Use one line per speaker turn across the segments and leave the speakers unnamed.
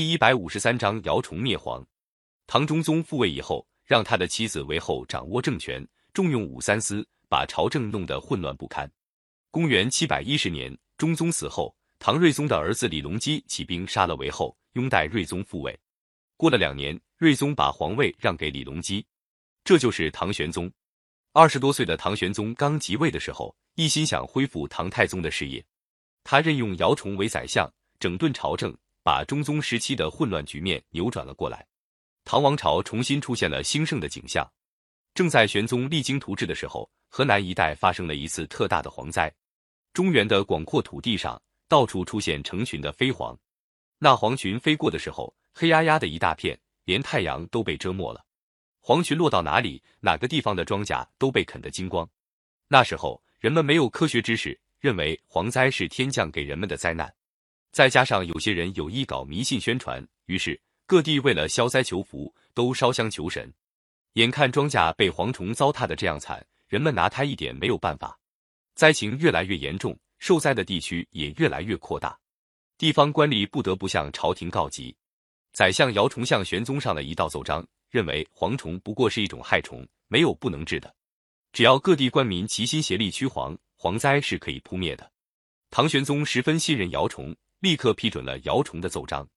第一百五十三章姚崇灭黄。唐中宗复位以后，让他的妻子韦后掌握政权，重用武三思，把朝政弄得混乱不堪。公元七百一十年，中宗死后，唐睿宗的儿子李隆基起兵杀了韦后，拥戴睿宗复位。过了两年，睿宗把皇位让给李隆基，这就是唐玄宗。二十多岁的唐玄宗刚即位的时候，一心想恢复唐太宗的事业，他任用姚崇为宰相，整顿朝政。把中宗时期的混乱局面扭转了过来，唐王朝重新出现了兴盛的景象。正在玄宗励精图治的时候，河南一带发生了一次特大的蝗灾，中原的广阔土地上到处出现成群的飞蝗，那蝗群飞过的时候，黑压压的一大片，连太阳都被遮没了。蝗群落到哪里，哪个地方的庄稼都被啃得精光。那时候人们没有科学知识，认为蝗灾是天降给人们的灾难。再加上有些人有意搞迷信宣传，于是各地为了消灾求福，都烧香求神。眼看庄稼被蝗虫糟蹋的这样惨，人们拿他一点没有办法。灾情越来越严重，受灾的地区也越来越扩大。地方官吏不得不向朝廷告急。宰相姚崇向玄宗上了一道奏章，认为蝗虫不过是一种害虫，没有不能治的。只要各地官民齐心协力驱蝗，蝗灾是可以扑灭的。唐玄宗十分信任姚崇。立刻批准了姚崇的奏章。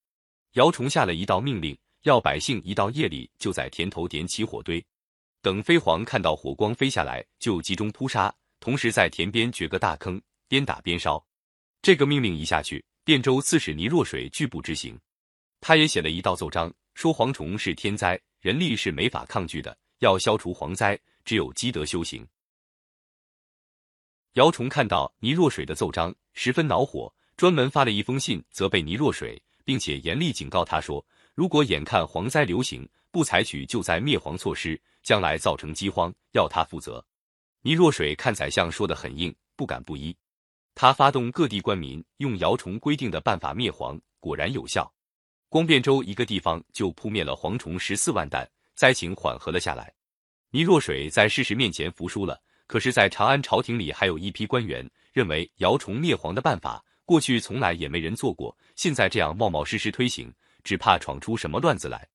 姚崇下了一道命令，要百姓一到夜里就在田头点起火堆，等飞蝗看到火光飞下来，就集中扑杀，同时在田边掘个大坑，边打边烧。这个命令一下去，汴州刺史倪若水拒不执行。他也写了一道奏章，说蝗虫是天灾，人力是没法抗拒的，要消除蝗灾，只有积德修行。姚崇看到倪若水的奏章，十分恼火。专门发了一封信责备倪若水，并且严厉警告他说：“如果眼看蝗灾流行，不采取救灾灭蝗措施，将来造成饥荒，要他负责。”倪若水看宰相说的很硬，不敢不依。他发动各地官民，用姚崇规定的办法灭蝗，果然有效。光汴州一个地方就扑灭了蝗虫十四万担，灾情缓和了下来。倪若水在事实面前服输了，可是，在长安朝廷里还有一批官员认为姚崇灭蝗的办法。过去从来也没人做过，现在这样冒冒失失推行，只怕闯出什么乱子来。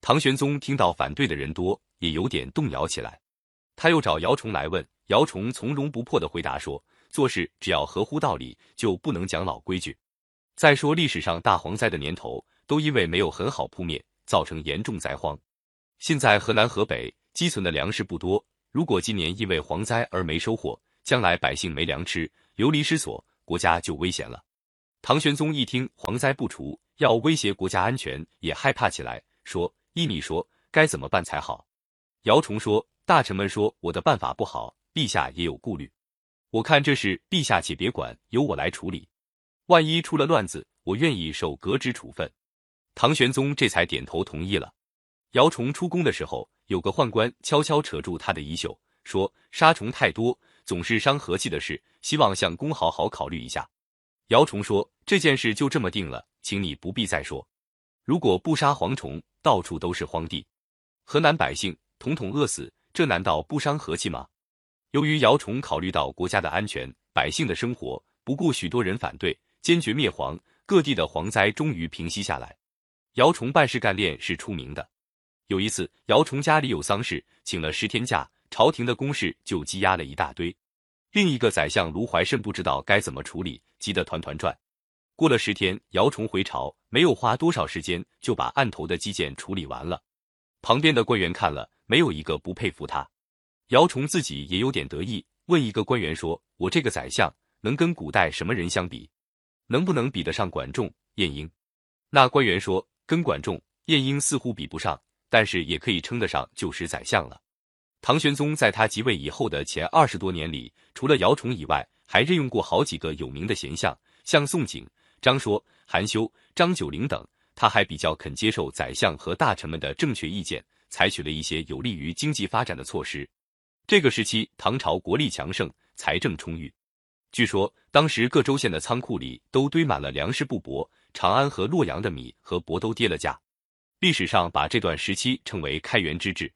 唐玄宗听到反对的人多，也有点动摇起来。他又找姚崇来问，姚崇从容不迫的回答说：“做事只要合乎道理，就不能讲老规矩。再说历史上大蝗灾的年头，都因为没有很好扑灭，造成严重灾荒。现在河南、河北积存的粮食不多，如果今年因为蝗灾而没收获，将来百姓没粮吃，流离失所。”国家就危险了。唐玄宗一听蝗灾不除，要威胁国家安全，也害怕起来，说：“依你说，该怎么办才好？”姚崇说：“大臣们说我的办法不好，陛下也有顾虑。我看这事，陛下且别管，由我来处理。万一出了乱子，我愿意受革职处分。”唐玄宗这才点头同意了。姚崇出宫的时候，有个宦官悄悄扯住他的衣袖，说：“杀虫太多。”总是伤和气的事，希望相公好好考虑一下。姚崇说：“这件事就这么定了，请你不必再说。如果不杀蝗虫，到处都是荒地，河南百姓统统饿死，这难道不伤和气吗？”由于姚崇考虑到国家的安全、百姓的生活，不顾许多人反对，坚决灭蝗，各地的蝗灾终于平息下来。姚崇办事干练是出名的。有一次，姚崇家里有丧事，请了十天假。朝廷的公事就积压了一大堆，另一个宰相卢怀慎不知道该怎么处理，急得团团转。过了十天，姚崇回朝，没有花多少时间就把案头的基建处理完了。旁边的官员看了，没有一个不佩服他。姚崇自己也有点得意，问一个官员说：“我这个宰相能跟古代什么人相比？能不能比得上管仲、晏婴？”那官员说：“跟管仲、晏婴似乎比不上，但是也可以称得上旧时宰相了。”唐玄宗在他即位以后的前二十多年里，除了姚崇以外，还任用过好几个有名的贤相，像宋璟、张说、韩休、张九龄等。他还比较肯接受宰相和大臣们的正确意见，采取了一些有利于经济发展的措施。这个时期，唐朝国力强盛，财政充裕。据说当时各州县的仓库里都堆满了粮食布帛，长安和洛阳的米和帛都跌了价。历史上把这段时期称为开元之治。